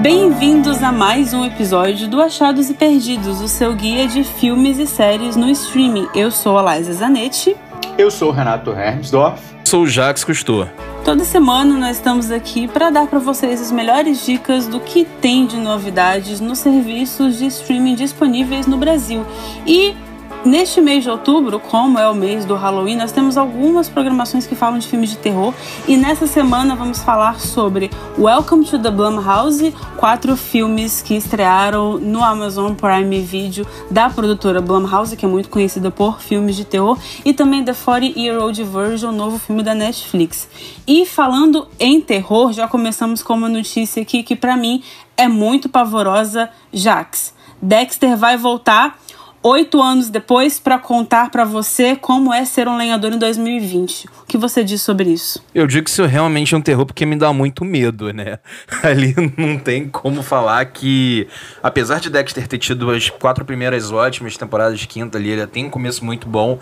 Bem-vindos a mais um episódio do Achados e Perdidos, o seu guia de filmes e séries no streaming. Eu sou a Liza Zanetti. Eu sou o Renato Hermsdorf. Sou o Jax Cousteau. Toda semana nós estamos aqui para dar para vocês as melhores dicas do que tem de novidades nos serviços de streaming disponíveis no Brasil. E Neste mês de outubro, como é o mês do Halloween, nós temos algumas programações que falam de filmes de terror e nessa semana vamos falar sobre Welcome to the Blumhouse, quatro filmes que estrearam no Amazon Prime Video da produtora Blumhouse, que é muito conhecida por filmes de terror, e também The 40 Year Old Virgin, novo filme da Netflix. E falando em terror, já começamos com uma notícia aqui que para mim é muito pavorosa, Jax. Dexter vai voltar oito anos depois para contar para você como é ser um lenhador em 2020. O que você diz sobre isso? Eu digo que isso realmente é um terror porque me dá muito medo, né? Ali não tem como falar que, apesar de Dexter ter tido as quatro primeiras ótimas temporadas de quinta ali, ele tem um começo muito bom.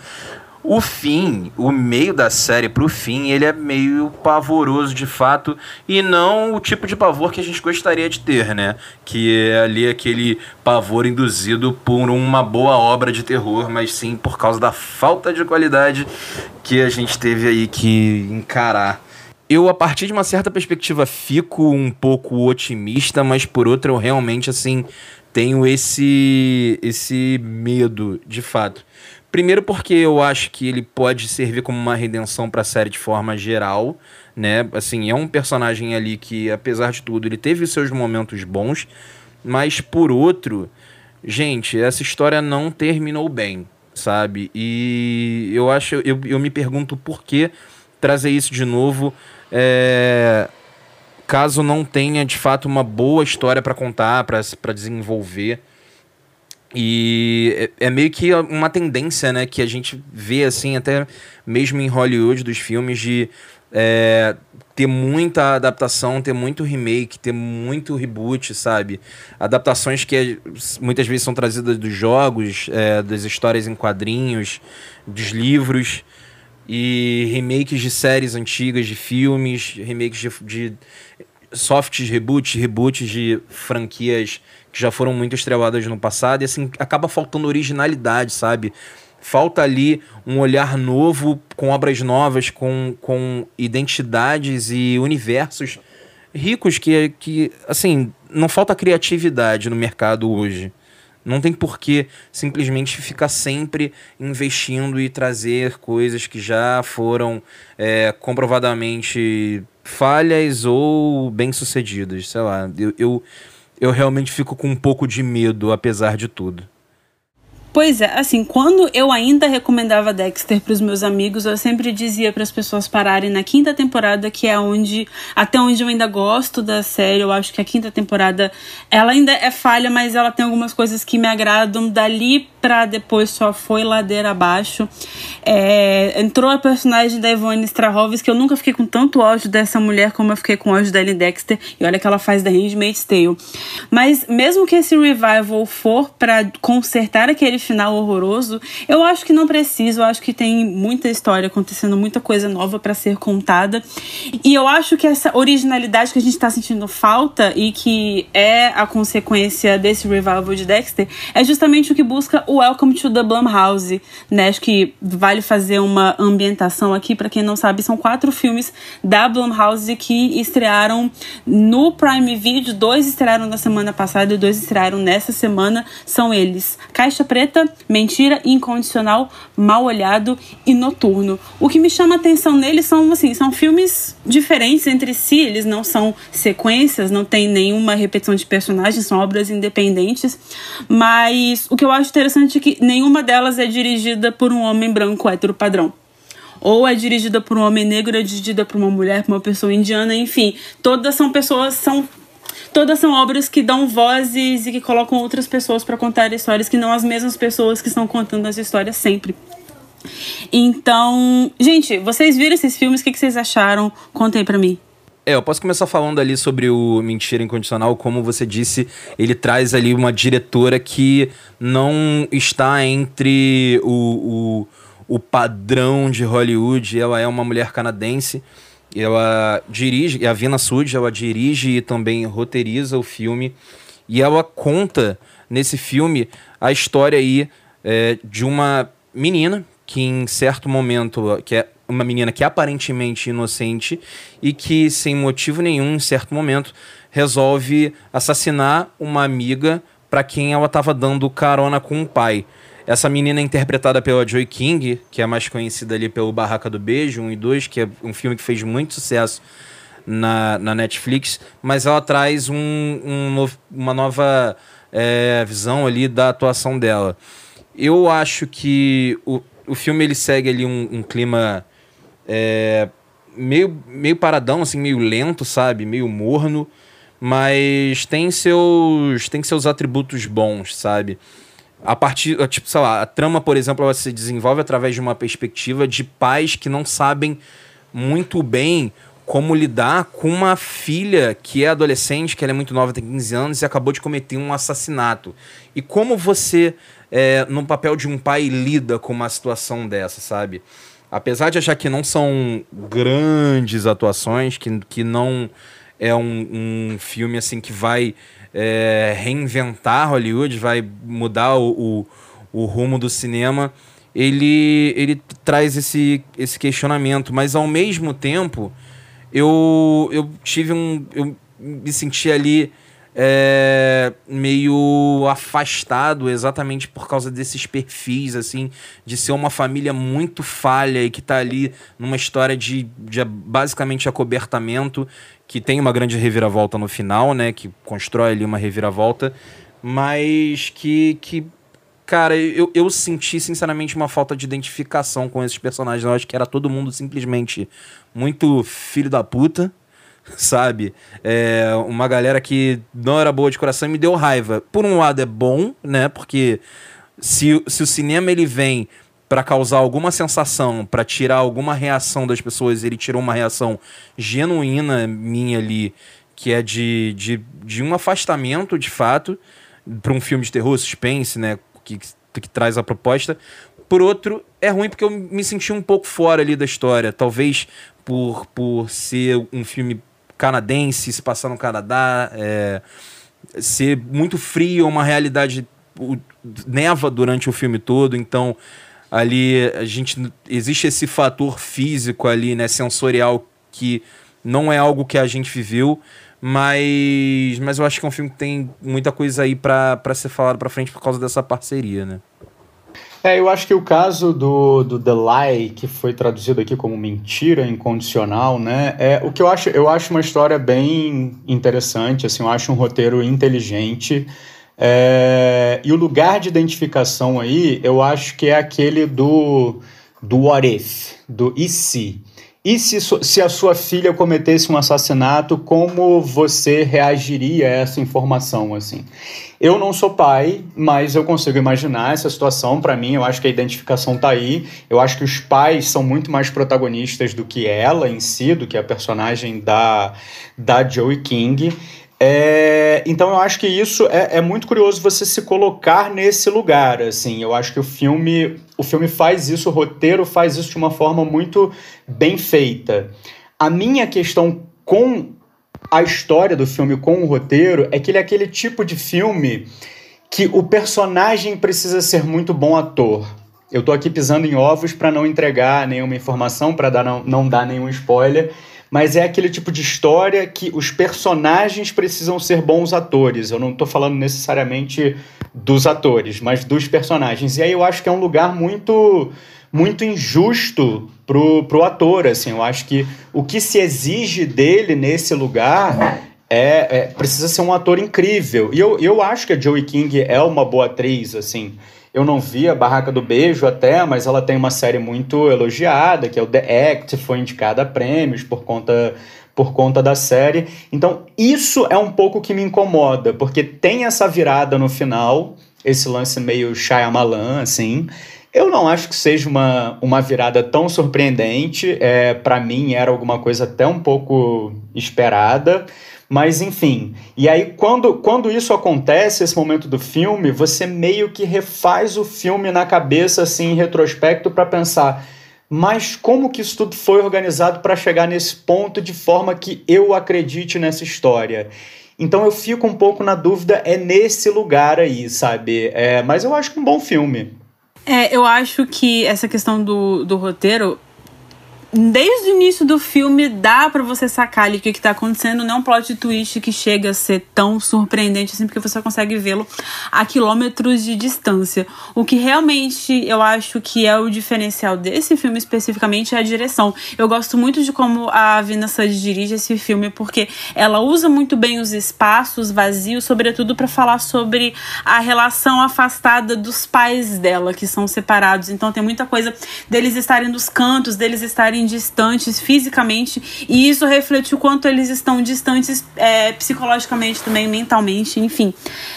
O fim, o meio da série pro fim, ele é meio pavoroso de fato e não o tipo de pavor que a gente gostaria de ter, né? Que é ali aquele pavor induzido por uma boa obra de terror, mas sim por causa da falta de qualidade que a gente teve aí que encarar. Eu, a partir de uma certa perspectiva, fico um pouco otimista, mas por outra, eu realmente, assim, tenho esse, esse medo, de fato. Primeiro porque eu acho que ele pode servir como uma redenção para a série de forma geral, né? Assim, é um personagem ali que, apesar de tudo, ele teve seus momentos bons, mas por outro, gente, essa história não terminou bem, sabe? E eu acho, eu, eu me pergunto por que trazer isso de novo, é, caso não tenha de fato uma boa história para contar, para desenvolver. E é, é, meio que uma tendência, né, que a gente vê, assim, até mesmo em Hollywood dos filmes, de é, ter muita adaptação, ter muito remake, ter muito reboot, sabe? Adaptações que muitas vezes são trazidas dos jogos, é, das histórias em quadrinhos, dos livros, e remakes de séries antigas, de filmes, remakes de, de softs reboots, reboots de franquias que já foram muito estreladas no passado, e assim, acaba faltando originalidade, sabe? Falta ali um olhar novo, com obras novas, com, com identidades e universos ricos que, que, assim, não falta criatividade no mercado hoje. Não tem por que simplesmente ficar sempre investindo e trazer coisas que já foram é, comprovadamente falhas ou bem-sucedidas. Sei lá, eu, eu eu realmente fico com um pouco de medo, apesar de tudo. Pois é, assim, quando eu ainda recomendava Dexter para os meus amigos, eu sempre dizia para as pessoas pararem na quinta temporada, que é onde até onde eu ainda gosto da série. Eu acho que a quinta temporada ela ainda é falha, mas ela tem algumas coisas que me agradam. Dali pra depois só foi ladeira abaixo. É, entrou a personagem da Ivone Strahovski, que eu nunca fiquei com tanto ódio dessa mulher como eu fiquei com ódio da Ellen Dexter. E olha que ela faz da Handmaid's Tale. Mas mesmo que esse revival for para consertar aquele final horroroso, eu acho que não precisa. Eu acho que tem muita história acontecendo, muita coisa nova para ser contada. E eu acho que essa originalidade que a gente tá sentindo falta e que é a consequência desse revival de Dexter é justamente o que busca o Welcome to the Blumhouse, né? Acho que vale fazer uma ambientação aqui, para quem não sabe, são quatro filmes da Blumhouse que estrearam no Prime Video, dois estrearam na semana passada e dois estrearam nessa semana, são eles Caixa Preta, Mentira Incondicional, Mal Olhado e Noturno. O que me chama a atenção neles são, assim, são filmes diferentes entre si, eles não são sequências, não tem nenhuma repetição de personagens, são obras independentes, mas o que eu acho interessante interessante que nenhuma delas é dirigida por um homem branco hétero padrão. Ou é dirigida por um homem negro, é dirigida por uma mulher, por uma pessoa indiana, enfim. Todas são pessoas, são todas são obras que dão vozes e que colocam outras pessoas para contar histórias que não as mesmas pessoas que estão contando as histórias sempre. Então, gente, vocês viram esses filmes? O que, vocês acharam? Contem para mim. É, eu posso começar falando ali sobre o Mentira Incondicional. Como você disse, ele traz ali uma diretora que não está entre o, o, o padrão de Hollywood. Ela é uma mulher canadense ela dirige, a Vina Sud, ela dirige e também roteiriza o filme. E ela conta nesse filme a história aí é, de uma menina que em certo momento, que é uma menina que é aparentemente inocente e que sem motivo nenhum, em certo momento, resolve assassinar uma amiga para quem ela estava dando carona com o pai. Essa menina é interpretada pela Joy King, que é mais conhecida ali pelo Barraca do Beijo 1 e 2, que é um filme que fez muito sucesso na, na Netflix, mas ela traz um, um uma nova é, visão ali da atuação dela. Eu acho que o, o filme ele segue ali um, um clima é, meio, meio paradão, assim, meio lento, sabe? Meio morno, mas tem seus, tem seus atributos bons, sabe? A partir, tipo, sei lá, a trama, por exemplo, ela se desenvolve através de uma perspectiva de pais que não sabem muito bem como lidar com uma filha que é adolescente, que ela é muito nova, tem 15 anos e acabou de cometer um assassinato. E como você, é, no papel de um pai, lida com uma situação dessa, sabe? Apesar de achar que não são grandes atuações, que, que não é um, um filme assim que vai é, reinventar Hollywood, vai mudar o, o, o, rumo do cinema, ele, ele traz esse, esse questionamento. Mas ao mesmo tempo, eu, eu tive um. Eu me senti ali é, meio afastado exatamente por causa desses perfis, assim, de ser uma família muito falha e que tá ali numa história de, de basicamente acobertamento, que tem uma grande reviravolta no final, né? Que constrói ali uma reviravolta, mas que, que cara, eu, eu senti sinceramente uma falta de identificação com esses personagens. Eu acho que era todo mundo simplesmente muito filho da puta sabe? É uma galera que não era boa de coração e me deu raiva. Por um lado é bom, né? Porque se, se o cinema ele vem para causar alguma sensação, para tirar alguma reação das pessoas, ele tirou uma reação genuína minha ali, que é de, de, de um afastamento de fato para um filme de terror, suspense, né? Que, que, que traz a proposta. Por outro, é ruim porque eu me senti um pouco fora ali da história. Talvez por, por ser um filme canadense, se passar no Canadá, é, ser muito frio, uma realidade o, neva durante o filme todo, então ali a gente existe esse fator físico ali, né, sensorial que não é algo que a gente viveu, mas mas eu acho que é um filme que tem muita coisa aí para ser falado para frente por causa dessa parceria, né? É, eu acho que o caso do, do The Lie, que foi traduzido aqui como mentira incondicional, né? É, o que eu acho, eu acho uma história bem interessante, assim, eu acho um roteiro inteligente. É, e o lugar de identificação aí, eu acho que é aquele do, do what if, do e se. E se, se a sua filha cometesse um assassinato, como você reagiria a essa informação, assim? Eu não sou pai, mas eu consigo imaginar essa situação. Para mim, eu acho que a identificação tá aí. Eu acho que os pais são muito mais protagonistas do que ela em si, do que a personagem da, da Joey King. É, então eu acho que isso é, é, muito curioso você se colocar nesse lugar, assim. Eu acho que o filme, o filme faz isso, o roteiro faz isso de uma forma muito bem feita. A minha questão com a história do filme, com o roteiro, é que ele é aquele tipo de filme que o personagem precisa ser muito bom ator. Eu tô aqui pisando em ovos para não entregar nenhuma informação, para não, não dar nenhum spoiler mas é aquele tipo de história que os personagens precisam ser bons atores. Eu não estou falando necessariamente dos atores, mas dos personagens. E aí eu acho que é um lugar muito muito injusto pro, pro ator, assim. Eu acho que o que se exige dele nesse lugar é, é precisa ser um ator incrível. E eu, eu acho que a Joey King é uma boa atriz, assim. Eu não vi a Barraca do Beijo até, mas ela tem uma série muito elogiada, que é o The Act, foi indicada a prêmios por conta por conta da série. Então, isso é um pouco que me incomoda, porque tem essa virada no final, esse lance meio Shyamalan, assim. Eu não acho que seja uma, uma virada tão surpreendente. É, para mim, era alguma coisa até um pouco esperada. Mas enfim, e aí quando, quando isso acontece, esse momento do filme, você meio que refaz o filme na cabeça, assim, em retrospecto, para pensar: mas como que isso tudo foi organizado para chegar nesse ponto de forma que eu acredite nessa história? Então eu fico um pouco na dúvida, é nesse lugar aí, sabe? É, mas eu acho que é um bom filme. É, eu acho que essa questão do, do roteiro desde o início do filme dá para você sacar ali o que, que tá acontecendo. Não é um plot twist que chega a ser tão surpreendente assim, porque você consegue vê-lo a quilômetros de distância. O que realmente eu acho que é o diferencial desse filme especificamente é a direção. Eu gosto muito de como a Vina Sud dirige esse filme, porque ela usa muito bem os espaços vazios, sobretudo para falar sobre a relação afastada dos pais dela, que são separados. Então tem muita coisa deles estarem nos cantos, deles estarem estarem distantes fisicamente, e isso reflete o quanto eles estão distantes é, psicologicamente também, mentalmente, enfim.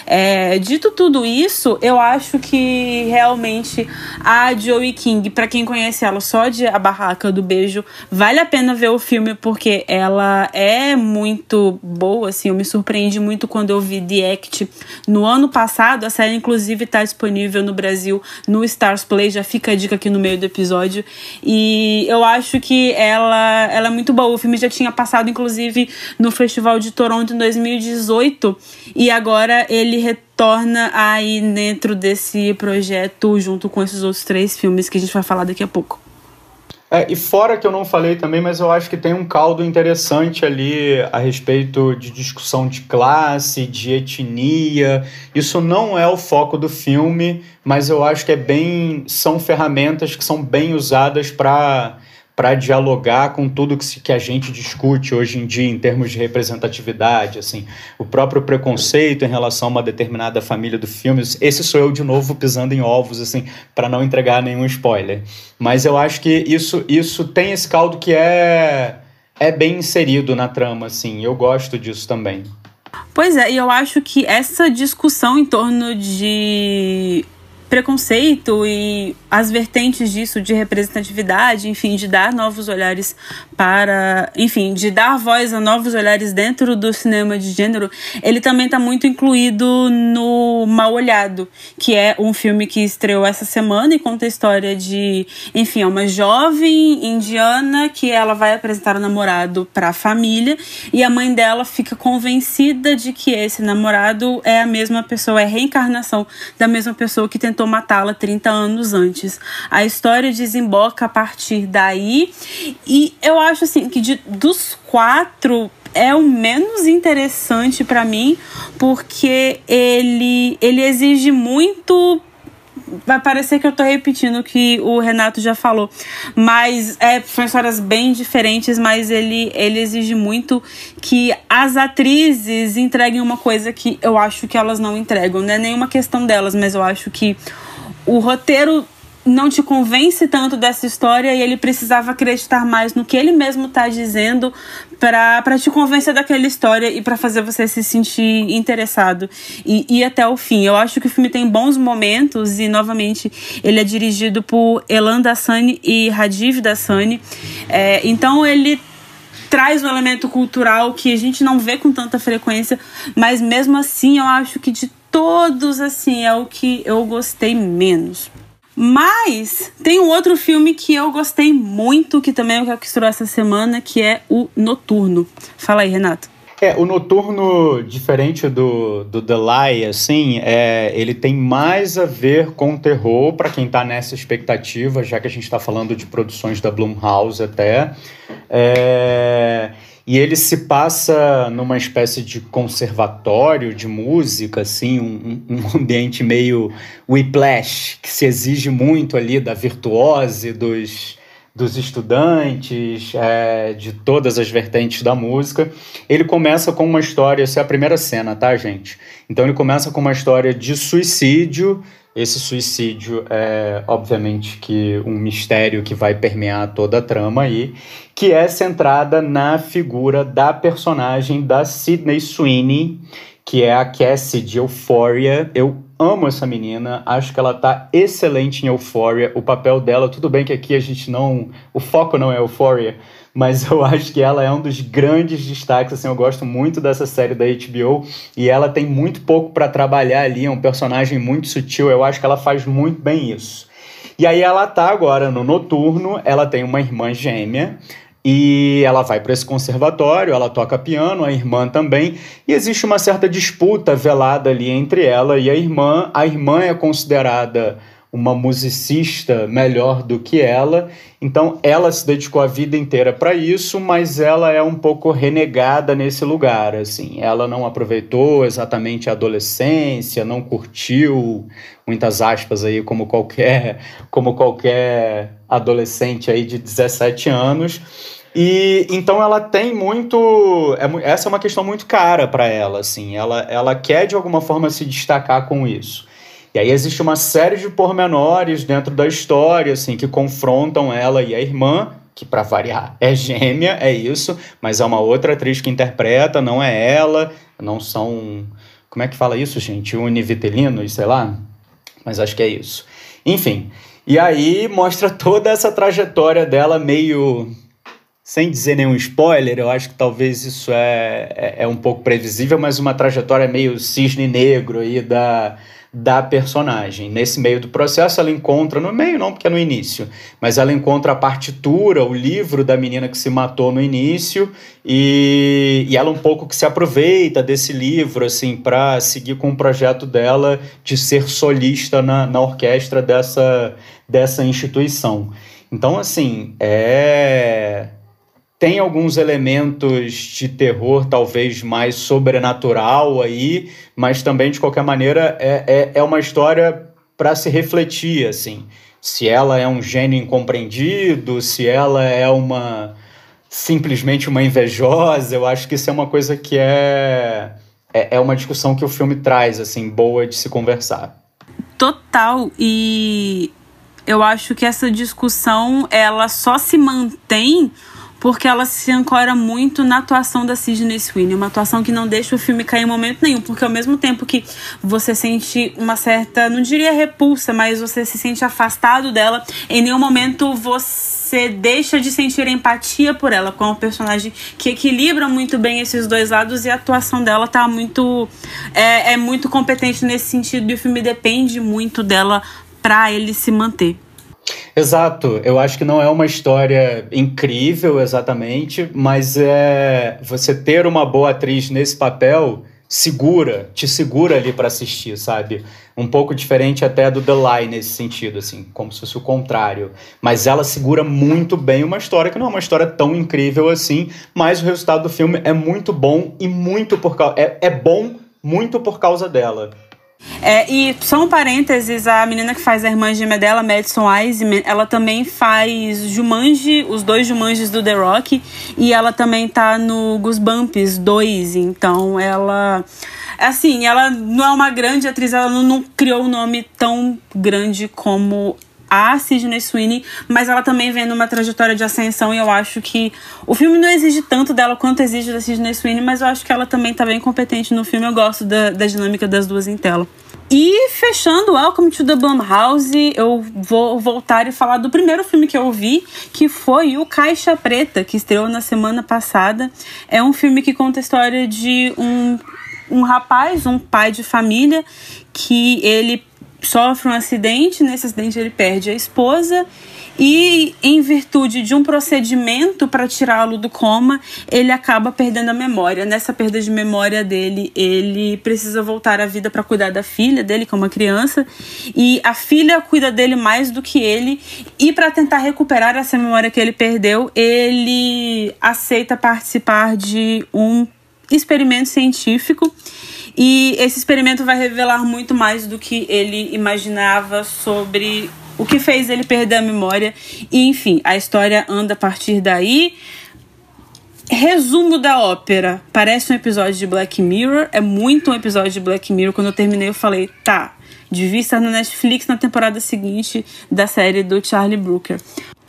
É, dito tudo isso, eu acho que realmente a Joey King, para quem conhece ela só de A Barraca do Beijo, vale a pena ver o filme porque ela é muito boa, assim, eu me surpreendi muito quando eu vi The Act no ano passado, a série inclusive está disponível no Brasil no Stars Play, já fica a dica aqui no meio do episódio, e eu acho acho que ela, ela é muito boa. O filme já tinha passado, inclusive, no Festival de Toronto em 2018 e agora ele retorna aí dentro desse projeto junto com esses outros três filmes que a gente vai falar daqui a pouco. É, e fora que eu não falei também, mas eu acho que tem um caldo interessante ali a respeito de discussão de classe, de etnia. Isso não é o foco do filme, mas eu acho que é bem. são ferramentas que são bem usadas para para dialogar com tudo que, se, que a gente discute hoje em dia em termos de representatividade, assim, o próprio preconceito em relação a uma determinada família do filme. Esse sou eu de novo pisando em ovos, assim, para não entregar nenhum spoiler. Mas eu acho que isso, isso tem esse caldo que é é bem inserido na trama, assim. Eu gosto disso também. Pois é, e eu acho que essa discussão em torno de preconceito e as vertentes disso de representatividade, enfim, de dar novos olhares para, enfim, de dar voz a novos olhares dentro do cinema de gênero, ele também está muito incluído no Mal Olhado, que é um filme que estreou essa semana e conta a história de, enfim, é uma jovem indiana que ela vai apresentar o namorado para a família e a mãe dela fica convencida de que esse namorado é a mesma pessoa, é a reencarnação da mesma pessoa que tentou tentou matá-la 30 anos antes. A história desemboca a partir daí e eu acho assim que de, dos quatro é o menos interessante para mim porque ele ele exige muito vai parecer que eu tô repetindo o que o Renato já falou, mas é, são histórias bem diferentes, mas ele, ele exige muito que as atrizes entreguem uma coisa que eu acho que elas não entregam. Não é nenhuma questão delas, mas eu acho que o roteiro não te convence tanto dessa história e ele precisava acreditar mais no que ele mesmo está dizendo para te convencer daquela história e para fazer você se sentir interessado e ir até o fim. Eu acho que o filme tem bons momentos e, novamente, ele é dirigido por Elan Dassani e Radiv Dassani. É, então, ele traz um elemento cultural que a gente não vê com tanta frequência, mas mesmo assim eu acho que de todos assim é o que eu gostei menos. Mas tem um outro filme que eu gostei muito, que também é o que estreou essa semana, que é o Noturno. Fala aí, Renato. É, o Noturno, diferente do, do The Lie, assim, é, ele tem mais a ver com terror, para quem tá nessa expectativa, já que a gente está falando de produções da Blumhouse até. É, e ele se passa numa espécie de conservatório de música, assim, um, um ambiente meio whiplash, que se exige muito ali da virtuose dos, dos estudantes, é, de todas as vertentes da música. Ele começa com uma história, essa é a primeira cena, tá, gente? Então ele começa com uma história de suicídio esse suicídio é, obviamente, que um mistério que vai permear toda a trama aí, que é centrada na figura da personagem da Sydney Sweeney, que é a Cassie de Euphoria. Eu amo essa menina, acho que ela tá excelente em Euphoria. O papel dela, tudo bem que aqui a gente não. O foco não é Euphoria, mas eu acho que ela é um dos grandes destaques, assim, eu gosto muito dessa série da HBO e ela tem muito pouco para trabalhar ali, é um personagem muito sutil, eu acho que ela faz muito bem isso. E aí ela tá agora no noturno, ela tem uma irmã gêmea. E ela vai para esse conservatório, ela toca piano, a irmã também, e existe uma certa disputa velada ali entre ela e a irmã. A irmã é considerada uma musicista melhor do que ela. Então ela se dedicou a vida inteira para isso, mas ela é um pouco renegada nesse lugar, assim. Ela não aproveitou exatamente a adolescência, não curtiu muitas aspas aí como qualquer como qualquer adolescente aí de 17 anos. E então ela tem muito. É, essa é uma questão muito cara para ela, assim. Ela, ela quer de alguma forma se destacar com isso. E aí existe uma série de pormenores dentro da história, assim, que confrontam ela e a irmã, que para variar é gêmea, é isso, mas é uma outra atriz que interpreta, não é ela, não são. Como é que fala isso, gente? Univitelinos, sei lá? Mas acho que é isso. Enfim. E aí mostra toda essa trajetória dela meio. Sem dizer nenhum spoiler, eu acho que talvez isso é, é, é um pouco previsível, mas uma trajetória meio cisne negro aí da, da personagem. Nesse meio do processo, ela encontra, no meio não, porque é no início, mas ela encontra a partitura, o livro da menina que se matou no início, e, e ela um pouco que se aproveita desse livro, assim, para seguir com o projeto dela de ser solista na, na orquestra dessa, dessa instituição. Então, assim, é tem alguns elementos de terror, talvez mais sobrenatural aí, mas também, de qualquer maneira, é, é, é uma história para se refletir, assim. Se ela é um gênio incompreendido, se ela é uma simplesmente uma invejosa, eu acho que isso é uma coisa que é, é, é uma discussão que o filme traz, assim, boa de se conversar. Total, e eu acho que essa discussão, ela só se mantém porque ela se ancora muito na atuação da Sidney Sweeney, uma atuação que não deixa o filme cair em momento nenhum, porque ao mesmo tempo que você sente uma certa, não diria repulsa, mas você se sente afastado dela, em nenhum momento você deixa de sentir empatia por ela, com um personagem que equilibra muito bem esses dois lados e a atuação dela tá muito é, é muito competente nesse sentido e o filme depende muito dela para ele se manter. Exato, eu acho que não é uma história incrível exatamente, mas é você ter uma boa atriz nesse papel segura, te segura ali para assistir, sabe? Um pouco diferente até do The Lie nesse sentido, assim, como se fosse o contrário. Mas ela segura muito bem uma história que não é uma história tão incrível assim, mas o resultado do filme é muito bom e muito por causa. É, é bom muito por causa dela. É, e só um parênteses, a menina que faz a irmã gêmea dela, Madison Wiseman, ela também faz Jumanji, os dois Jumanjis do The Rock, e ela também tá no Goosebumps 2, então ela... Assim, ela não é uma grande atriz, ela não, não criou um nome tão grande como a Sidney Sweeney, mas ela também vem numa trajetória de ascensão e eu acho que o filme não exige tanto dela quanto exige da Sidney Sweeney, mas eu acho que ela também tá bem competente no filme. Eu gosto da, da dinâmica das duas em tela. E fechando Welcome to the Blumhouse, eu vou voltar e falar do primeiro filme que eu vi, que foi o Caixa Preta, que estreou na semana passada. É um filme que conta a história de um, um rapaz, um pai de família, que ele sofre um acidente, nesse acidente ele perde a esposa e em virtude de um procedimento para tirá-lo do coma, ele acaba perdendo a memória. Nessa perda de memória dele, ele precisa voltar à vida para cuidar da filha dele, que é uma criança, e a filha cuida dele mais do que ele, e para tentar recuperar essa memória que ele perdeu, ele aceita participar de um experimento científico e esse experimento vai revelar muito mais do que ele imaginava sobre o que fez ele perder a memória. E enfim, a história anda a partir daí. Resumo da ópera. Parece um episódio de Black Mirror. É muito um episódio de Black Mirror. Quando eu terminei, eu falei, tá, devia estar no Netflix na temporada seguinte da série do Charlie Brooker.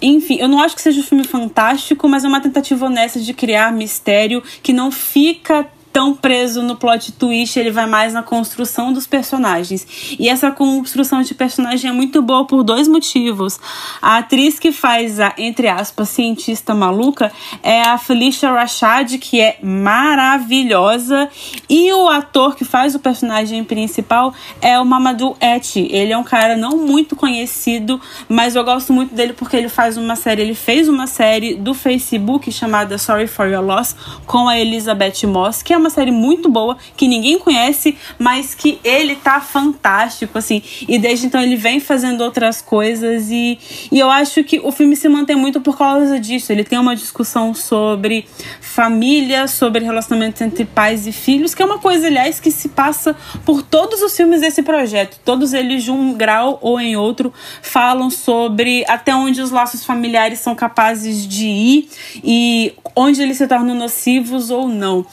Enfim, eu não acho que seja um filme fantástico, mas é uma tentativa honesta de criar mistério que não fica tão preso no plot twist, ele vai mais na construção dos personagens. E essa construção de personagem é muito boa por dois motivos. A atriz que faz a, entre aspas, cientista maluca é a Felicia Rashad, que é maravilhosa, e o ator que faz o personagem principal é o Mamadou Eti. Ele é um cara não muito conhecido, mas eu gosto muito dele porque ele faz uma série, ele fez uma série do Facebook chamada Sorry for Your Loss com a Elizabeth Moss, que é uma série muito boa, que ninguém conhece, mas que ele tá fantástico, assim. E desde então ele vem fazendo outras coisas e, e eu acho que o filme se mantém muito por causa disso. Ele tem uma discussão sobre família, sobre relacionamentos entre pais e filhos, que é uma coisa, aliás, que se passa por todos os filmes desse projeto. Todos eles, de um grau ou em outro, falam sobre até onde os laços familiares são capazes de ir e onde eles se tornam nocivos ou não.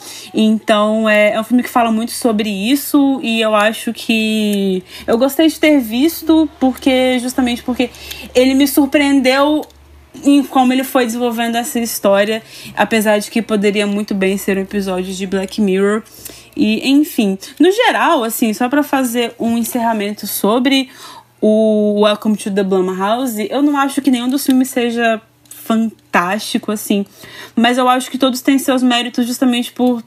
Então é, é um filme que fala muito sobre isso e eu acho que eu gostei de ter visto porque justamente porque ele me surpreendeu em como ele foi desenvolvendo essa história, apesar de que poderia muito bem ser um episódio de Black Mirror. E enfim, no geral, assim, só para fazer um encerramento sobre o Welcome to the Blumhouse, eu não acho que nenhum dos filmes seja fantástico, assim. Mas eu acho que todos têm seus méritos justamente por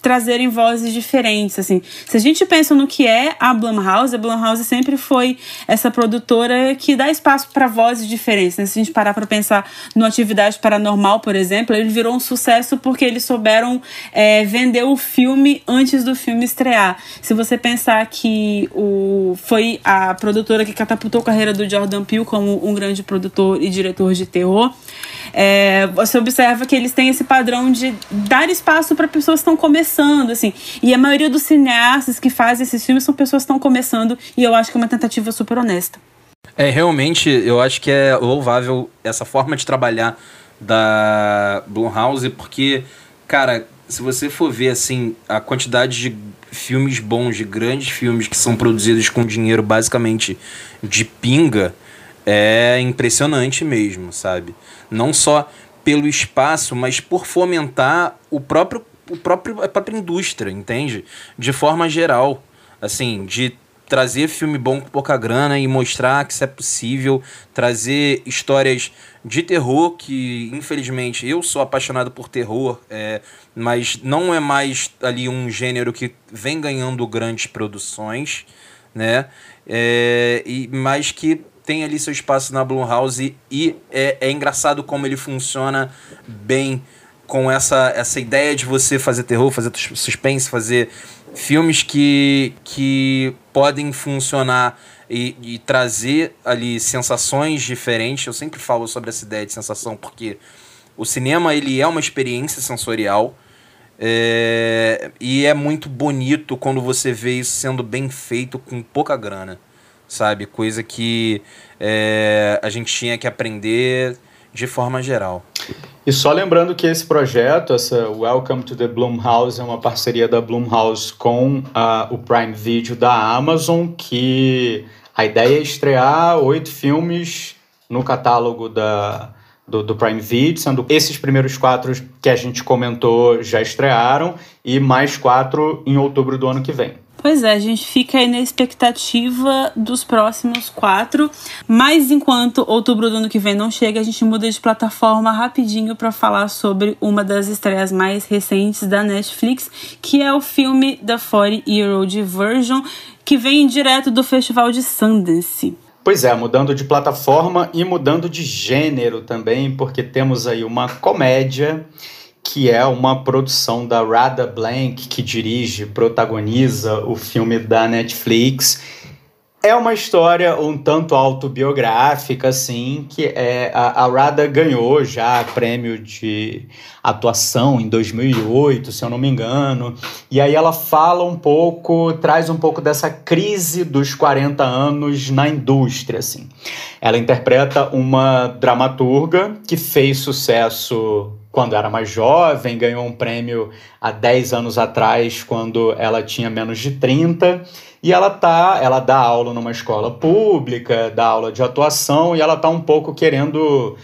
trazerem vozes diferentes, assim. Se a gente pensa no que é a Blumhouse, a Blumhouse sempre foi essa produtora que dá espaço para vozes diferentes, né? Se a gente parar para pensar no Atividade Paranormal, por exemplo, ele virou um sucesso porque eles souberam é, vender o filme antes do filme estrear. Se você pensar que o, foi a produtora que catapultou a carreira do Jordan Peele como um grande produtor e diretor de terror, é, você observa que eles têm esse padrão de dar espaço para pessoas que estão começando, assim. E a maioria dos cineastas que fazem esses filmes são pessoas que estão começando, e eu acho que é uma tentativa super honesta. É, realmente, eu acho que é louvável essa forma de trabalhar da Blumhouse, porque, cara, se você for ver, assim, a quantidade de filmes bons, de grandes filmes que são produzidos com dinheiro basicamente de pinga, é impressionante mesmo, sabe? Não só pelo espaço, mas por fomentar o próprio, o próprio, a própria indústria, entende? De forma geral. Assim, de trazer filme bom com pouca grana e mostrar que isso é possível, trazer histórias de terror, que infelizmente eu sou apaixonado por terror, é, mas não é mais ali um gênero que vem ganhando grandes produções, né? É, e, mas que tem ali seu espaço na Blumhouse e é, é engraçado como ele funciona bem com essa, essa ideia de você fazer terror, fazer suspense, fazer filmes que, que podem funcionar e, e, trazer ali sensações diferentes. Eu sempre falo sobre essa ideia de sensação porque o cinema ele é uma experiência sensorial é, e é muito bonito quando você vê isso sendo bem feito com pouca grana sabe? Coisa que é, a gente tinha que aprender de forma geral. E só lembrando que esse projeto, essa Welcome to the Blumhouse, é uma parceria da Blumhouse com o Prime Video da Amazon, que a ideia é estrear oito filmes no catálogo da, do, do, Prime Video, sendo esses primeiros quatro que a gente comentou já estrearam e mais quatro em outubro do ano que vem. Pois é, a gente fica aí na expectativa dos próximos quatro. Mas enquanto outubro do ano que vem não chega, a gente muda de plataforma rapidinho para falar sobre uma das estreias mais recentes da Netflix, que é o filme The 40 Year Old Version, que vem direto do Festival de Sundance. Pois é, mudando de plataforma e mudando de gênero também, porque temos aí uma comédia que é uma produção da Rada Blank, que dirige, protagoniza o filme da Netflix. É uma história um tanto autobiográfica, assim, que é a, a Rada ganhou já prêmio de atuação em 2008, se eu não me engano. E aí ela fala um pouco, traz um pouco dessa crise dos 40 anos na indústria, assim. Ela interpreta uma dramaturga que fez sucesso quando era mais jovem, ganhou um prêmio há 10 anos atrás, quando ela tinha menos de 30, e ela tá, ela dá aula numa escola pública, dá aula de atuação, e ela tá um pouco querendo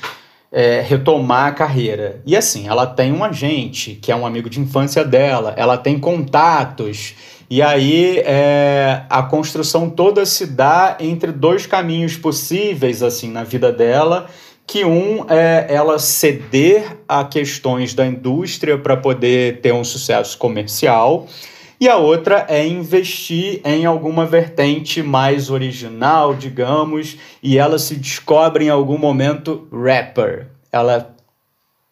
é, retomar a carreira. E assim, ela tem um agente, que é um amigo de infância dela, ela tem contatos. E aí é, a construção toda se dá entre dois caminhos possíveis assim na vida dela que um é ela ceder a questões da indústria para poder ter um sucesso comercial, e a outra é investir em alguma vertente mais original, digamos, e ela se descobre em algum momento rapper. Ela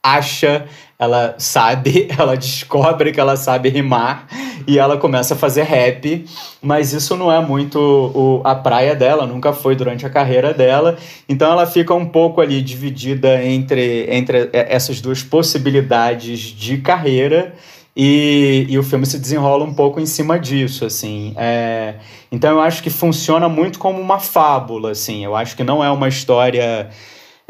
acha, ela sabe, ela descobre que ela sabe rimar e ela começa a fazer rap, mas isso não é muito o, a praia dela, nunca foi durante a carreira dela. Então ela fica um pouco ali dividida entre, entre essas duas possibilidades de carreira. E, e o filme se desenrola um pouco em cima disso, assim. É, então eu acho que funciona muito como uma fábula, assim. Eu acho que não é uma história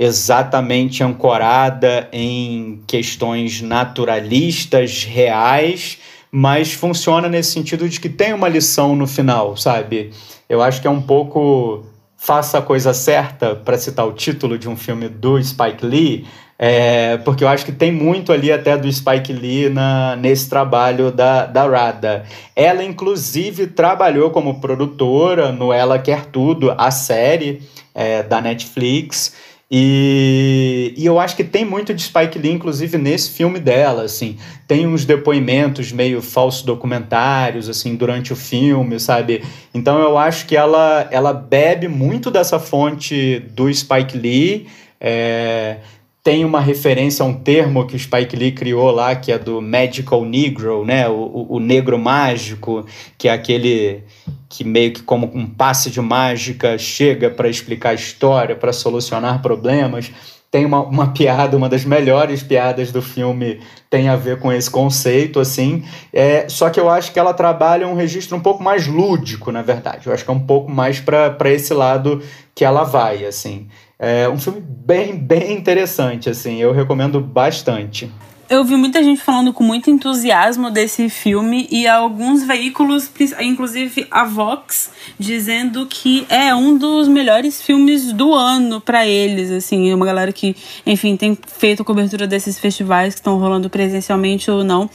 exatamente ancorada em questões naturalistas, reais, mas funciona nesse sentido de que tem uma lição no final, sabe? Eu acho que é um pouco faça a coisa certa, para citar o título de um filme do Spike Lee, é, porque eu acho que tem muito ali até do Spike Lee na, nesse trabalho da, da Rada. Ela, inclusive, trabalhou como produtora no Ela Quer Tudo, a série é, da Netflix. E, e eu acho que tem muito de Spike Lee, inclusive, nesse filme dela, assim. Tem uns depoimentos meio falsos documentários, assim, durante o filme, sabe? Então eu acho que ela, ela bebe muito dessa fonte do Spike Lee, é, tem uma referência a um termo que o Spike Lee criou lá, que é do Magical Negro, né? O, o, negro mágico, que é aquele que meio que como um passe de mágica chega para explicar a história, para solucionar problemas. Tem uma, uma piada, uma das melhores piadas do filme tem a ver com esse conceito, assim. É, só que eu acho que ela trabalha um registro um pouco mais lúdico, na verdade. Eu acho que é um pouco mais para esse lado que ela vai, assim. É um filme bem, bem interessante, assim, eu recomendo bastante. Eu vi muita gente falando com muito entusiasmo desse filme e alguns veículos, inclusive a Vox, dizendo que é um dos melhores filmes do ano para eles, assim, uma galera que, enfim, tem feito cobertura desses festivais que estão rolando presencialmente ou não.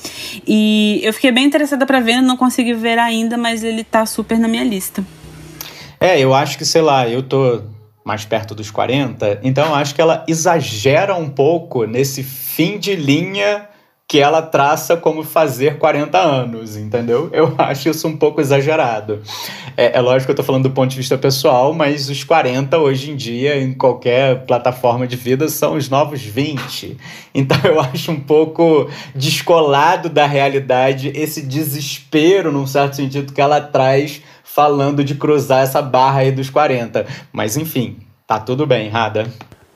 E eu fiquei bem interessada para ver, não consegui ver ainda, mas ele tá super na minha lista. É, eu acho que, sei lá, eu tô mais perto dos 40. Então acho que ela exagera um pouco nesse fim de linha que ela traça como fazer 40 anos, entendeu? Eu acho isso um pouco exagerado. É, é lógico que eu tô falando do ponto de vista pessoal, mas os 40 hoje em dia, em qualquer plataforma de vida, são os novos 20. Então eu acho um pouco descolado da realidade esse desespero, num certo sentido, que ela traz falando de cruzar essa barra aí dos 40. Mas enfim, tá tudo bem, Rada.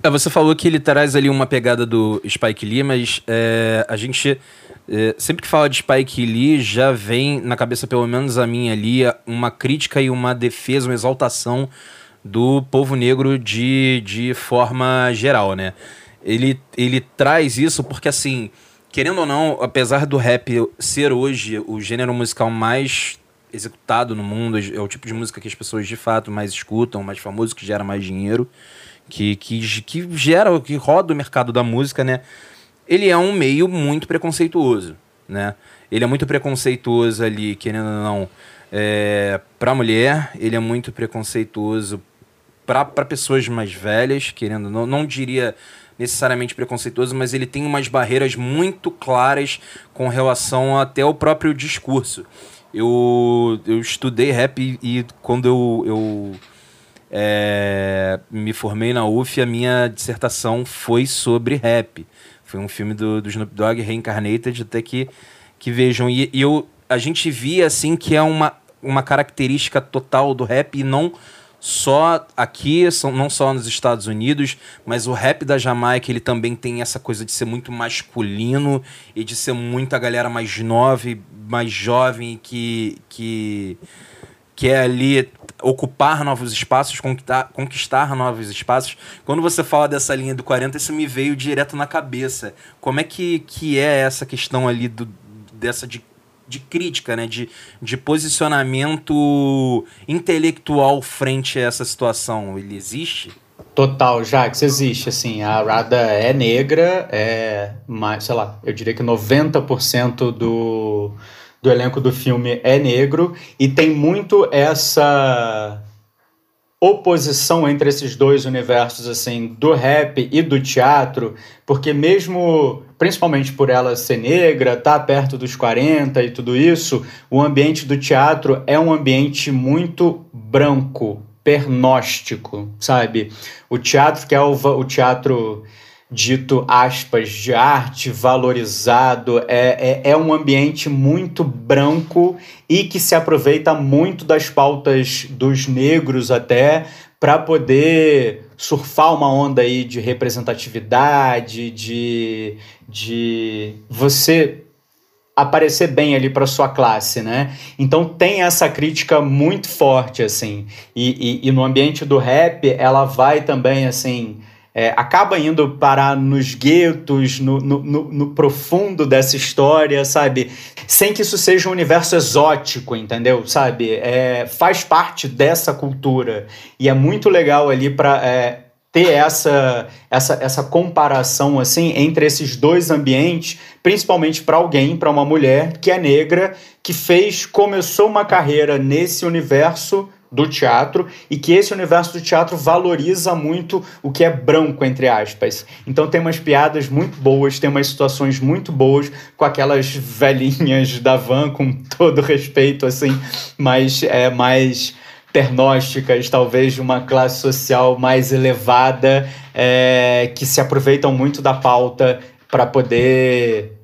É, você falou que ele traz ali uma pegada do Spike Lee, mas é, a gente. É, sempre que fala de Spike Lee, já vem na cabeça, pelo menos a minha ali, uma crítica e uma defesa, uma exaltação do povo negro de, de forma geral, né? Ele, ele traz isso porque, assim, querendo ou não, apesar do rap ser hoje o gênero musical mais executado no mundo, é o tipo de música que as pessoas de fato mais escutam, mais famoso, que gera mais dinheiro, que, que, que gera, que roda o mercado da música, né? Ele é um meio muito preconceituoso, né? Ele é muito preconceituoso ali, querendo ou não, é, para mulher, ele é muito preconceituoso para pessoas mais velhas, querendo, não, não diria necessariamente preconceituoso, mas ele tem umas barreiras muito claras com relação até ao próprio discurso eu, eu estudei rap e, e quando eu, eu é, me formei na UF, a minha dissertação foi sobre rap. Foi um filme do, do Snoop Dogg, Reincarnated, até que, que vejam. E, e eu, a gente via assim que é uma, uma característica total do rap e não só aqui, não só nos Estados Unidos, mas o rap da Jamaica ele também tem essa coisa de ser muito masculino e de ser muita galera mais nova, mais jovem que que quer é ali ocupar novos espaços, conquistar, conquistar novos espaços. Quando você fala dessa linha do 40, isso me veio direto na cabeça. Como é que, que é essa questão ali do, dessa de de crítica, né? de, de posicionamento intelectual frente a essa situação, ele existe? Total, Jax, existe, assim, a Rada é negra, é, mais, sei lá, eu diria que 90% do, do elenco do filme é negro, e tem muito essa oposição entre esses dois universos, assim, do rap e do teatro, porque mesmo, principalmente por ela ser negra, tá perto dos 40 e tudo isso, o ambiente do teatro é um ambiente muito branco, pernóstico, sabe? O teatro que é o, o teatro dito aspas de arte valorizado é, é, é um ambiente muito branco e que se aproveita muito das pautas dos negros até para poder surfar uma onda aí de representatividade, de, de você aparecer bem ali para sua classe, né? Então tem essa crítica muito forte, assim. E, e, e no ambiente do rap, ela vai também, assim, é, acaba indo parar nos guetos, no, no, no, no, profundo dessa história, sabe? Sem que isso seja um universo exótico, entendeu? Sabe? É, faz parte dessa cultura. E é muito legal ali para. É, ter essa, essa, essa comparação assim entre esses dois ambientes, principalmente para alguém, para uma mulher que é negra, que fez, começou uma carreira nesse universo do teatro e que esse universo do teatro valoriza muito o que é branco, entre aspas. Então tem umas piadas muito boas, tem umas situações muito boas com aquelas velhinhas da van, com todo respeito, assim, mas é mais pernósticas, talvez de uma classe social mais elevada, é, que se aproveitam muito da pauta para poder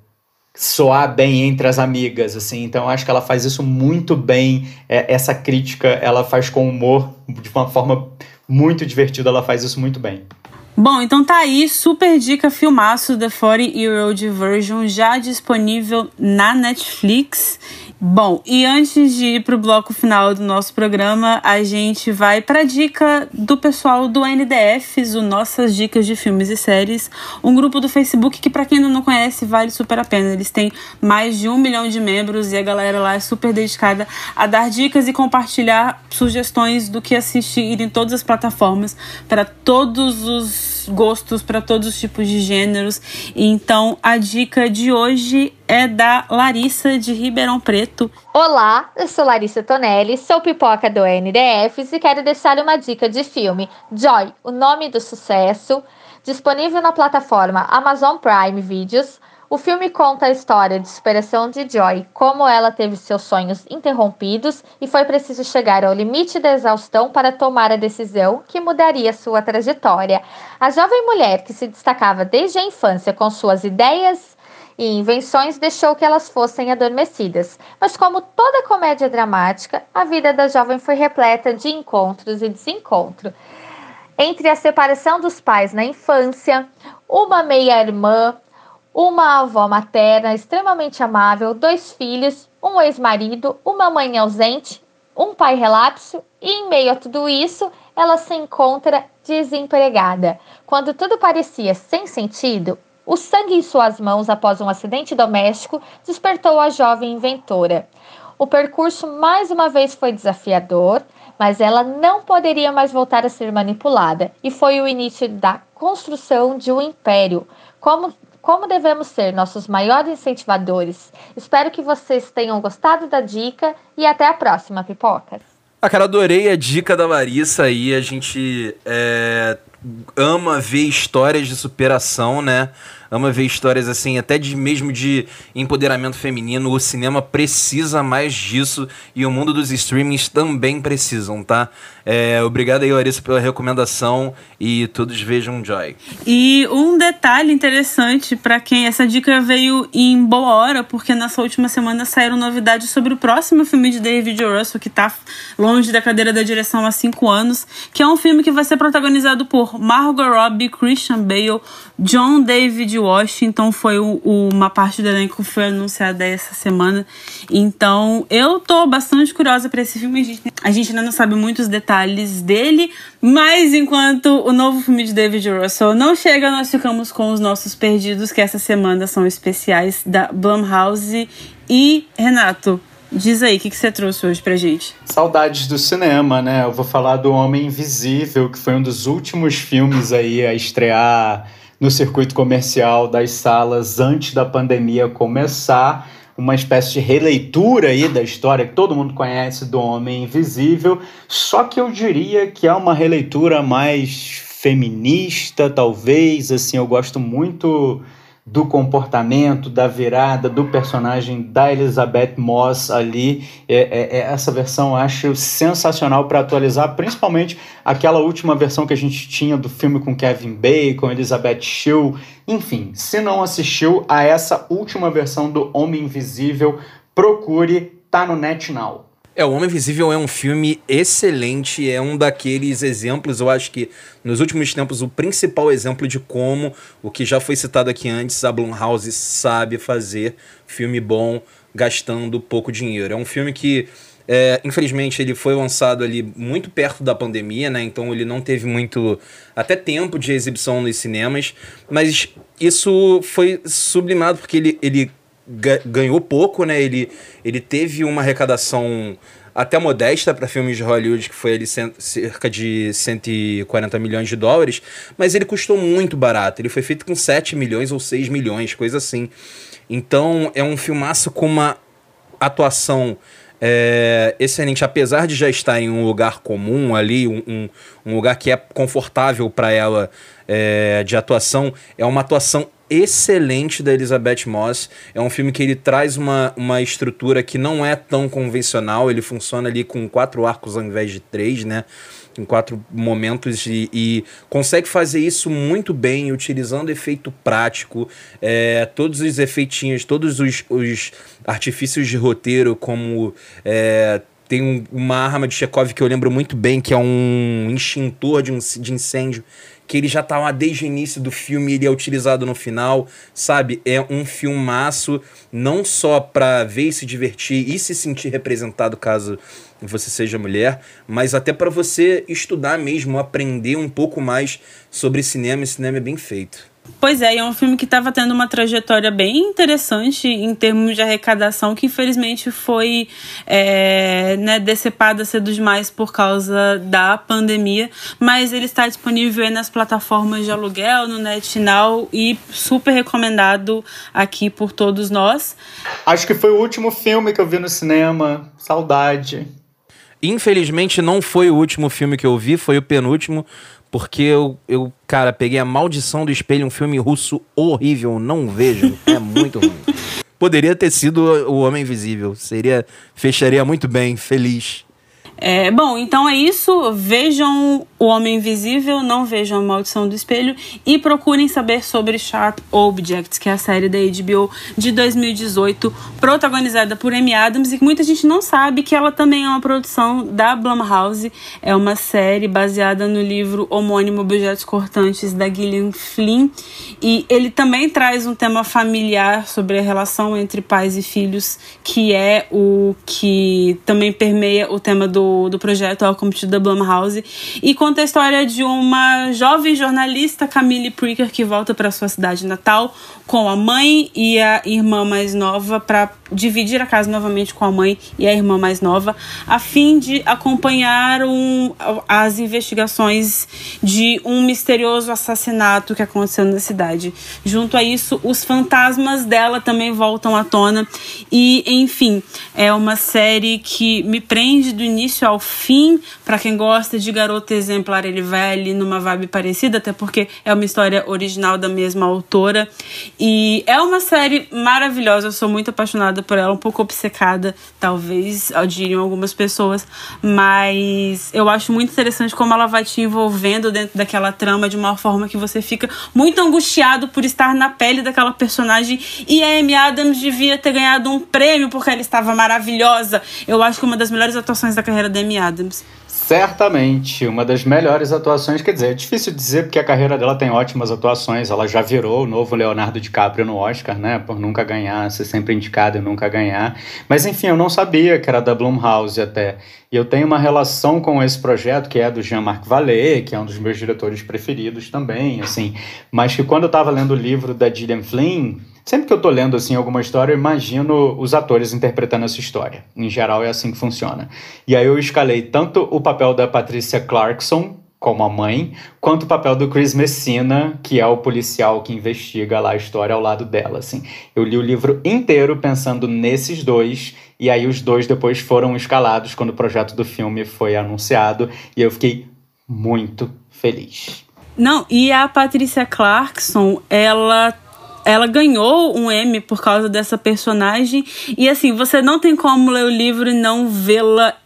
soar bem entre as amigas, assim. Então acho que ela faz isso muito bem. É, essa crítica ela faz com humor, de uma forma muito divertida, ela faz isso muito bem. Bom, então tá aí, super dica filmaço The 40 Year Old Version, já disponível na Netflix. Bom, e antes de ir pro bloco final do nosso programa, a gente vai pra dica do pessoal do NDFs, o Nossas Dicas de Filmes e Séries, um grupo do Facebook que, para quem ainda não conhece, vale super a pena. Eles têm mais de um milhão de membros e a galera lá é super dedicada a dar dicas e compartilhar sugestões do que assistir em todas as plataformas para todos os gostos, para todos os tipos de gêneros. Então, a dica de hoje é da Larissa de Ribeirão Preto. Olá, eu sou Larissa Tonelli, sou pipoca do NDFs e quero deixar uma dica de filme. Joy, o nome do sucesso, disponível na plataforma Amazon Prime Videos. O filme conta a história de superação de Joy, como ela teve seus sonhos interrompidos e foi preciso chegar ao limite da exaustão para tomar a decisão que mudaria sua trajetória. A jovem mulher, que se destacava desde a infância com suas ideias e invenções, deixou que elas fossem adormecidas. Mas, como toda comédia dramática, a vida da jovem foi repleta de encontros e desencontros. Entre a separação dos pais na infância, uma meia-irmã, uma avó materna extremamente amável, dois filhos, um ex-marido, uma mãe ausente, um pai relapso e, em meio a tudo isso, ela se encontra desempregada. Quando tudo parecia sem sentido, o sangue em suas mãos após um acidente doméstico despertou a jovem inventora. O percurso mais uma vez foi desafiador, mas ela não poderia mais voltar a ser manipulada, e foi o início da construção de um império. Como como devemos ser nossos maiores incentivadores. Espero que vocês tenham gostado da dica e até a próxima, pipoca. Ah, cara, adorei a dica da Larissa aí. A gente é, ama ver histórias de superação, né? Ama ver histórias assim, até de mesmo de empoderamento feminino. O cinema precisa mais disso e o mundo dos streamings também precisam, tá? É, obrigado aí, Larissa, pela recomendação e todos vejam Joy. E um detalhe interessante para quem essa dica veio em boa hora, porque nessa última semana saíram novidades sobre o próximo filme de David Russell, que tá longe da cadeira da direção há cinco anos, que é um filme que vai ser protagonizado por Margot Robbie, Christian Bale, John David Washington foi o, o, uma parte do elenco que foi anunciada essa semana. Então, eu tô bastante curiosa para esse filme. A gente, a gente ainda não sabe muitos detalhes dele, mas enquanto o novo filme de David Russell não chega, nós ficamos com os nossos perdidos, que essa semana são especiais da Blumhouse. E, Renato, Diz aí, o que, que você trouxe hoje pra gente? Saudades do cinema, né? Eu vou falar do Homem Invisível, que foi um dos últimos filmes aí a estrear no circuito comercial das salas antes da pandemia começar. Uma espécie de releitura aí da história que todo mundo conhece do Homem Invisível, só que eu diria que é uma releitura mais feminista, talvez. Assim, eu gosto muito do comportamento, da virada do personagem da Elizabeth Moss ali. É, é, é essa versão eu acho sensacional para atualizar, principalmente aquela última versão que a gente tinha do filme com Kevin Bacon, Elizabeth Shue. Enfim, se não assistiu a essa última versão do Homem Invisível, procure, tá no NetNow. É, O Homem Invisível é um filme excelente, é um daqueles exemplos, eu acho que nos últimos tempos, o principal exemplo de como o que já foi citado aqui antes, a Blumhouse sabe fazer filme bom gastando pouco dinheiro. É um filme que, é, infelizmente, ele foi lançado ali muito perto da pandemia, né? Então ele não teve muito, até tempo de exibição nos cinemas, mas isso foi sublimado porque ele, ele ganhou pouco, né? Ele, ele teve uma arrecadação até modesta para filmes de Hollywood, que foi ali cerca de 140 milhões de dólares, mas ele custou muito barato. Ele foi feito com 7 milhões ou 6 milhões, coisa assim. Então é um filmaço com uma atuação é, excelente, apesar de já estar em um lugar comum ali, um, um, um lugar que é confortável para ela é, de atuação, é uma atuação excelente da Elizabeth Moss. É um filme que ele traz uma, uma estrutura que não é tão convencional. Ele funciona ali com quatro arcos ao invés de três, né? Em quatro momentos e, consegue fazer isso muito bem, utilizando efeito prático, é, todos os efeitinhos, todos os, os artifícios de roteiro, como é, tem um, uma arma de Chekhov que eu lembro muito bem, que é um extintor de, um, de incêndio que ele já tá lá desde o início do filme, ele é utilizado no final, sabe? É um filmaço não só para ver e se divertir e se sentir representado caso você seja mulher, mas até para você estudar mesmo, aprender um pouco mais sobre cinema, e cinema é bem feito. Pois é, e é um filme que estava tendo uma trajetória bem interessante em termos de arrecadação, que infelizmente foi é, né, decepada cedo demais por causa da pandemia, mas ele está disponível nas plataformas de aluguel, no NetNow e super recomendado aqui por todos nós. Acho que foi o último filme que eu vi no cinema, saudade. Infelizmente não foi o último filme que eu vi, foi o penúltimo, porque eu, eu, cara, peguei a Maldição do Espelho, um filme russo horrível, não vejo, é muito ruim. Poderia ter sido o Homem Invisível, seria fecharia muito bem, feliz. É, bom, então é isso. Vejam O Homem Invisível, não vejam A Maldição do Espelho. E procurem saber sobre Sharp Objects, que é a série da HBO de 2018, protagonizada por Amy Adams e que muita gente não sabe que ela também é uma produção da Blumhouse. É uma série baseada no livro homônimo Objetos Cortantes da Gillian Flynn. E ele também traz um tema familiar sobre a relação entre pais e filhos, que é o que também permeia o tema do do, projeto Welcome to the Blumhouse. E a história de uma jovem jornalista, Camille Pricker, que volta para sua cidade natal com a mãe e a irmã mais nova para dividir a casa novamente com a mãe e a irmã mais nova, a fim de acompanhar um, as investigações de um misterioso assassinato que aconteceu na cidade. Junto a isso, os fantasmas dela também voltam à tona e, enfim, é uma série que me prende do início ao fim. Para quem gosta de garota exemplar, ele vai ali numa vibe parecida, até porque é uma história original da mesma autora. E é uma série maravilhosa, eu sou muito apaixonada por ela, um pouco obcecada, talvez, diriam algumas pessoas, mas eu acho muito interessante como ela vai te envolvendo dentro daquela trama de uma forma que você fica muito angustiado por estar na pele daquela personagem. E a Amy Adams devia ter ganhado um prêmio porque ela estava maravilhosa. Eu acho que uma das melhores atuações da carreira da Amy Adams. Certamente, uma das melhores atuações, quer dizer, é difícil dizer porque a carreira dela tem ótimas atuações, ela já virou o novo Leonardo DiCaprio no Oscar, né, por nunca ganhar, ser sempre indicado e nunca ganhar, mas enfim, eu não sabia que era da Blumhouse até, e eu tenho uma relação com esse projeto, que é do Jean-Marc Vallée, que é um dos meus diretores preferidos também, assim, mas que quando eu estava lendo o livro da Gillian Flynn, sempre que eu tô lendo assim alguma história, eu imagino os atores interpretando essa história. Em geral é assim que funciona. E aí eu escalei tanto o papel da Patricia Clarkson como a mãe, quanto o papel do Chris Messina, que é o policial que investiga lá a história ao lado dela, assim. Eu li o livro inteiro pensando nesses dois, e aí os dois depois foram escalados quando o projeto do filme foi anunciado, e eu fiquei muito feliz. Não, e a Patrícia Clarkson, ela ela ganhou um M por causa dessa personagem. E assim, você não tem como ler o livro e não vê-la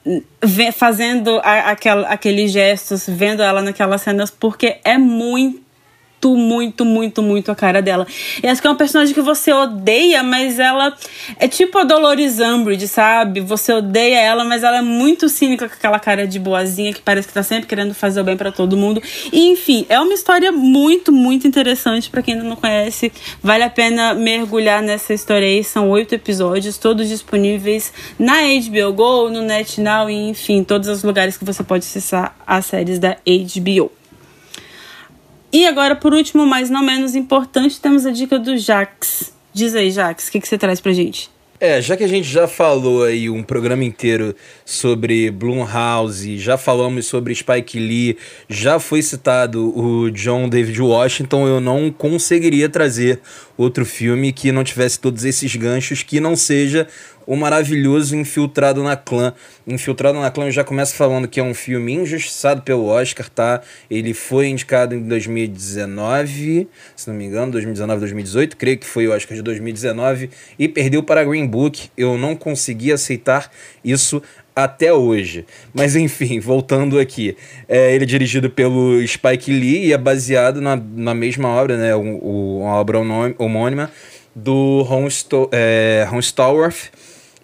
fazendo a, aqueles gestos, vendo ela naquelas cenas, porque é muito muito, muito, muito, muito a cara dela. E acho que é uma personagem que você odeia, mas ela é tipo a Dolores Umbridge, sabe? Você odeia ela, mas ela é muito cínica com aquela cara de boazinha que parece que tá sempre querendo fazer o bem para todo mundo. E enfim, é uma história muito, muito interessante para quem ainda não conhece. Vale a pena mergulhar nessa história aí. São oito episódios, todos disponíveis na HBO Go, no NetNow e enfim, todos os lugares que você pode acessar as séries da HBO. E agora, por último, mas não menos importante, temos a dica do Jax. Diz aí, Jax, o que, que você traz pra gente? É, já que a gente já falou aí um programa inteiro sobre Blumhouse, já falamos sobre Spike Lee, já foi citado o John David Washington, eu não conseguiria trazer outro filme que não tivesse todos esses ganchos, que não seja o maravilhoso Infiltrado na Clã. Infiltrado na Clã eu já começo falando que é um filme injustiçado pelo Oscar, tá? Ele foi indicado em 2019, se não me engano, 2019, 2018, creio que foi o Oscar de 2019, e perdeu para Green Book. Eu não consegui aceitar isso até hoje. Mas enfim, voltando aqui. É, ele é dirigido pelo Spike Lee e é baseado na, na mesma obra, né? O, o, uma obra homônima do Ron, Sto é, Ron Stallworth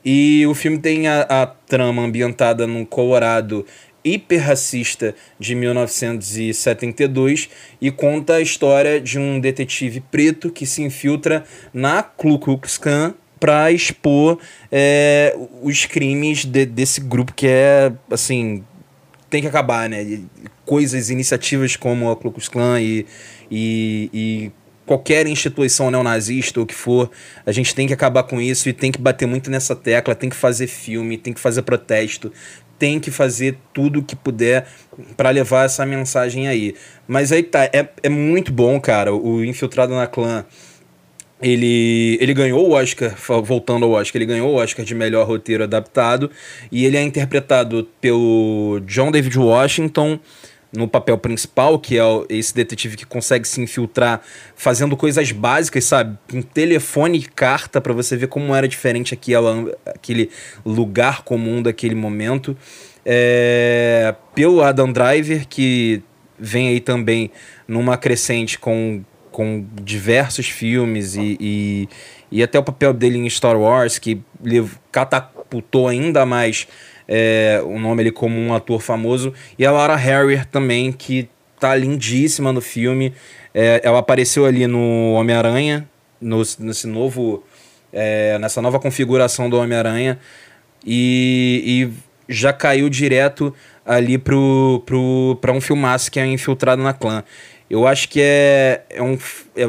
e o filme tem a, a trama ambientada num Colorado hiperracista de 1972 e conta a história de um detetive preto que se infiltra na Ku Klux Klan para expor é, os crimes de, desse grupo que é assim tem que acabar, né? Coisas, iniciativas como a Ku Klux Klan e, e, e qualquer instituição neonazista ou que for, a gente tem que acabar com isso e tem que bater muito nessa tecla, tem que fazer filme, tem que fazer protesto, tem que fazer tudo o que puder para levar essa mensagem aí. Mas aí tá, é, é muito bom, cara, o Infiltrado na Clã. Ele, ele ganhou o Oscar, voltando ao Oscar, ele ganhou o Oscar de melhor roteiro adaptado e ele é interpretado pelo John David Washington, no papel principal, que é esse detetive que consegue se infiltrar fazendo coisas básicas, sabe? Um telefone e carta para você ver como era diferente aquela, aquele lugar comum daquele momento. É, pelo Adam Driver, que vem aí também numa crescente com, com diversos filmes e, e, e até o papel dele em Star Wars, que catapultou ainda mais é, o nome ele como um ator famoso. E a Lara Harrier também, que tá lindíssima no filme. É, ela apareceu ali no Homem-Aranha, no, nesse novo. É, nessa nova configuração do Homem-Aranha. E, e, já caiu direto ali pro, pro, pra um filmaço que é Infiltrado na Clã. Eu acho que é, é um.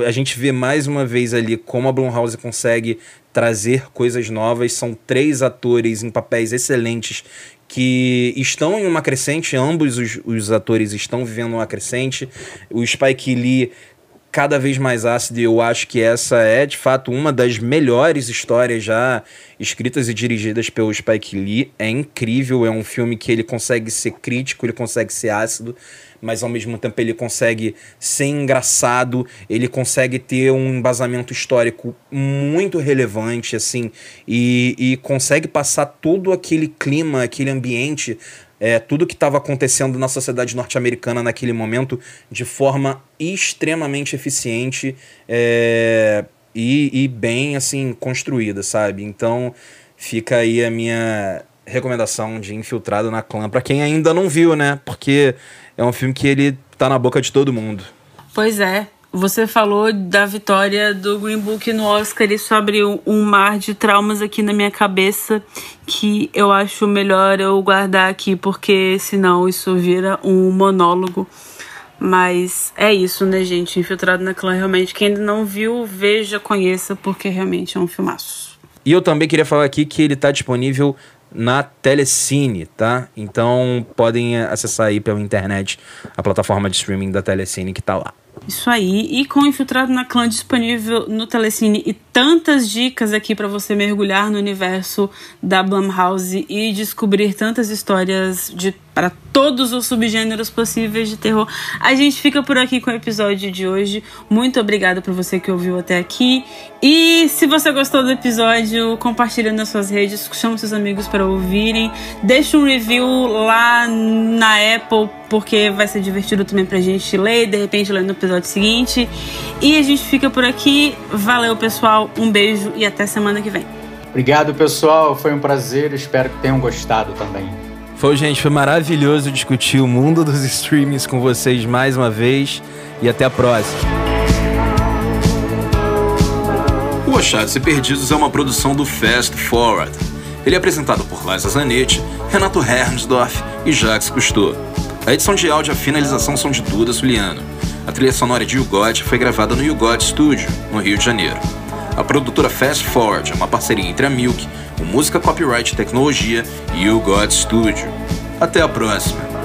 A gente vê mais uma vez ali como a Blumhouse consegue trazer coisas novas. São três atores em papéis excelentes que estão em uma crescente, ambos os, os atores estão vivendo uma crescente. O Spike Lee cada vez mais ácido e eu acho que essa é de fato uma das melhores histórias já escritas e dirigidas pelo Spike Lee. É incrível, é um filme que ele consegue ser crítico, ele consegue ser ácido, mas ao mesmo tempo ele consegue ser engraçado, ele consegue ter um embasamento histórico muito relevante, assim, e, e consegue passar todo aquele clima, aquele ambiente, é, tudo que estava acontecendo na sociedade norte-americana naquele momento de forma extremamente eficiente é, e, e bem, assim, construída, sabe? Então fica aí a minha recomendação de Infiltrado na Clã para quem ainda não viu, né? Porque é um filme que ele tá na boca de todo mundo. Pois é. Você falou da vitória do Green Book no Oscar e sobre um mar de traumas aqui na minha cabeça que eu acho melhor eu guardar aqui, porque senão isso vira um monólogo. Mas é isso, né, gente? Infiltrado na Clã, realmente, quem ainda não viu, veja, conheça, porque realmente é um filmaço. E eu também queria falar aqui que ele está disponível na Telecine, tá? Então podem acessar aí pela internet a plataforma de streaming da Telecine que tá lá. Isso aí, e com Infiltrado na Clã disponível no Telecine e tantas dicas aqui para você mergulhar no universo da Blumhouse e descobrir tantas histórias de para todos os subgêneros possíveis de terror. A gente fica por aqui com o episódio de hoje. Muito obrigada por você que ouviu até aqui. E se você gostou do episódio, compartilha nas suas redes, chama seus amigos para ouvirem. Deixa um review lá na Apple, porque vai ser divertido também pra gente ler, de repente ler no episódio seguinte. E a gente fica por aqui. Valeu, pessoal. Um beijo e até semana que vem. Obrigado, pessoal. Foi um prazer. Espero que tenham gostado também. Foi, gente, foi maravilhoso discutir o mundo dos streamings com vocês mais uma vez e até a próxima. O Achados e Perdidos é uma produção do Fast Forward. Ele é apresentado por Liza Zanetti, Renato Hernsdorf e Jacques Cousteau. A edição de áudio e a finalização são de Duda Suliano. A trilha sonora de Yugot foi gravada no Yugot Studio, no Rio de Janeiro. A produtora Fast Forward é uma parceria entre a Milk, o Música Copyright Tecnologia e o God Studio. Até a próxima!